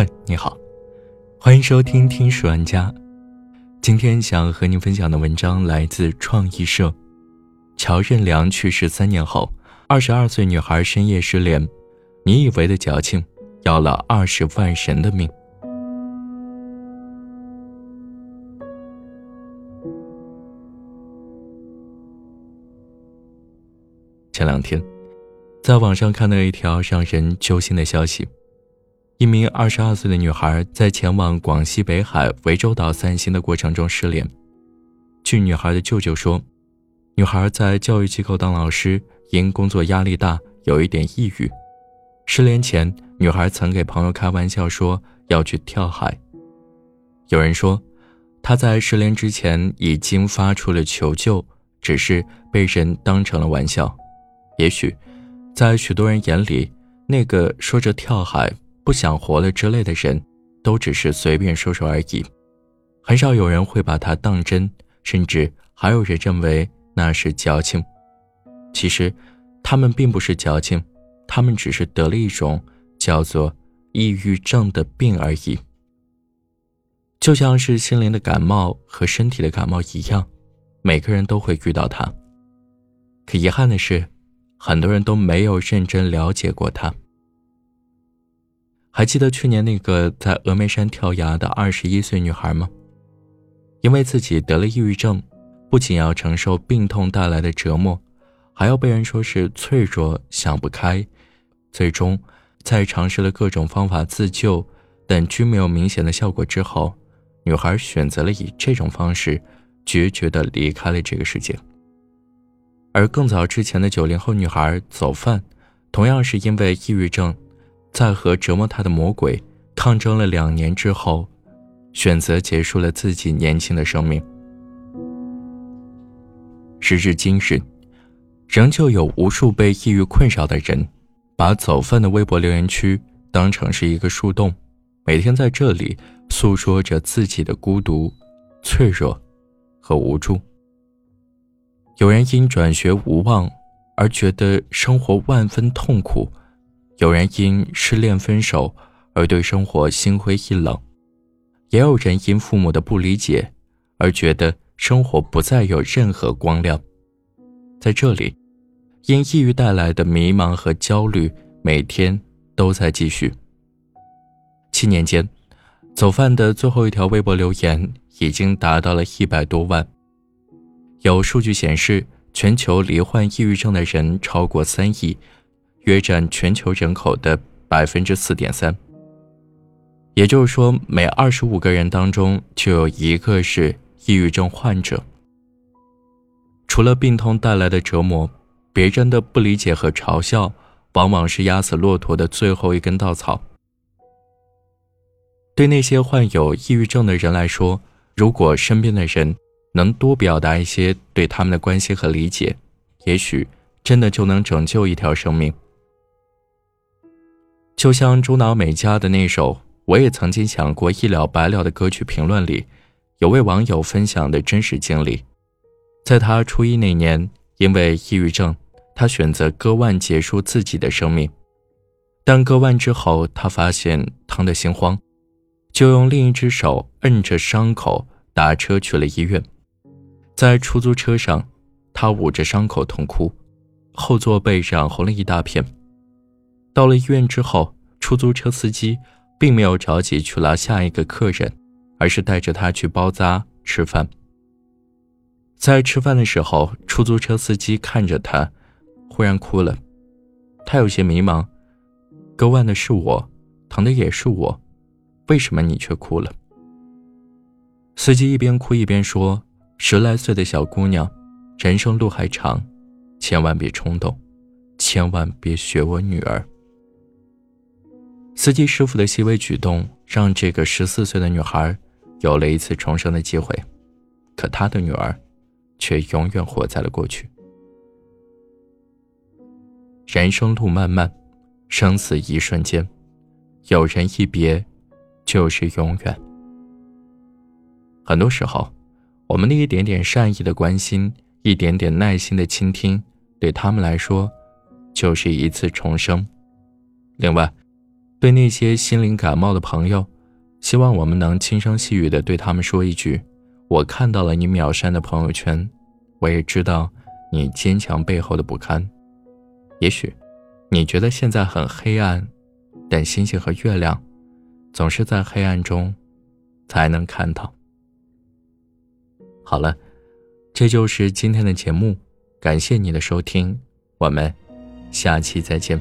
嗨，你好，欢迎收听《听书玩家》。今天想和您分享的文章来自创意社。乔任梁去世三年后，二十二岁女孩深夜失联，你以为的矫情，要了二十万人的命。前两天，在网上看到一条让人揪心的消息。一名二十二岁的女孩在前往广西北海涠洲岛散心的过程中失联。据女孩的舅舅说，女孩在教育机构当老师，因工作压力大，有一点抑郁。失联前，女孩曾给朋友开玩笑说要去跳海。有人说，她在失联之前已经发出了求救，只是被人当成了玩笑。也许，在许多人眼里，那个说着跳海。不想活了之类的人，都只是随便说说而已，很少有人会把它当真，甚至还有人认为那是矫情。其实，他们并不是矫情，他们只是得了一种叫做抑郁症的病而已。就像是心灵的感冒和身体的感冒一样，每个人都会遇到它。可遗憾的是，很多人都没有认真了解过它。还记得去年那个在峨眉山跳崖的二十一岁女孩吗？因为自己得了抑郁症，不仅要承受病痛带来的折磨，还要被人说是脆弱、想不开。最终，在尝试了各种方法自救，但均没有明显的效果之后，女孩选择了以这种方式决绝地离开了这个世界。而更早之前的九零后女孩走饭，同样是因为抑郁症。在和折磨他的魔鬼抗争了两年之后，选择结束了自己年轻的生命。时至今日，仍旧有无数被抑郁困扰的人，把走饭的微博留言区当成是一个树洞，每天在这里诉说着自己的孤独、脆弱和无助。有人因转学无望而觉得生活万分痛苦。有人因失恋分手而对生活心灰意冷，也有人因父母的不理解而觉得生活不再有任何光亮。在这里，因抑郁带来的迷茫和焦虑每天都在继续。七年间，走饭的最后一条微博留言已经达到了一百多万。有数据显示，全球罹患抑郁症的人超过三亿。约占全球人口的百分之四点三，也就是说，每二十五个人当中就有一个是抑郁症患者。除了病痛带来的折磨，别人的不理解和嘲笑，往往是压死骆驼的最后一根稻草。对那些患有抑郁症的人来说，如果身边的人能多表达一些对他们的关心和理解，也许真的就能拯救一条生命。就像朱脑美嘉的那首《我也曾经想过一了百了》的歌曲评论里，有位网友分享的真实经历：在他初一那年，因为抑郁症，他选择割腕结束自己的生命。但割腕之后，他发现疼得心慌，就用另一只手摁着伤口，打车去了医院。在出租车上，他捂着伤口痛哭，后座被染红了一大片。到了医院之后，出租车司机并没有着急去拉下一个客人，而是带着他去包扎吃饭。在吃饭的时候，出租车司机看着他，忽然哭了。他有些迷茫：割腕的是我，疼的也是我，为什么你却哭了？司机一边哭一边说：“十来岁的小姑娘，人生路还长，千万别冲动，千万别学我女儿。”司机师傅的细微举动，让这个十四岁的女孩有了一次重生的机会，可她的女儿却永远活在了过去。人生路漫漫，生死一瞬间，有人一别，就是永远。很多时候，我们的一点点善意的关心，一点点耐心的倾听，对他们来说，就是一次重生。另外，对那些心灵感冒的朋友，希望我们能轻声细语的对他们说一句：“我看到了你秒删的朋友圈，我也知道你坚强背后的不堪。也许，你觉得现在很黑暗，但星星和月亮，总是在黑暗中，才能看到。”好了，这就是今天的节目，感谢你的收听，我们下期再见。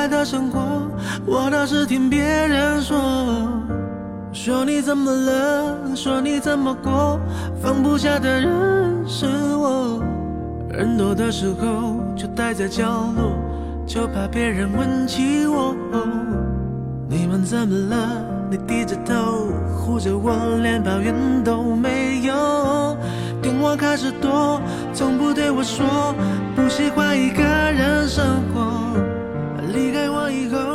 爱的生活，我倒是听别人说，说你怎么了，说你怎么过，放不下的人是我，人多的时候就待在角落，就怕别人问起我，你们怎么了？你低着头护着我，连抱怨都没有。电话开始多，从不对我说不喜欢一个人生活离开我以后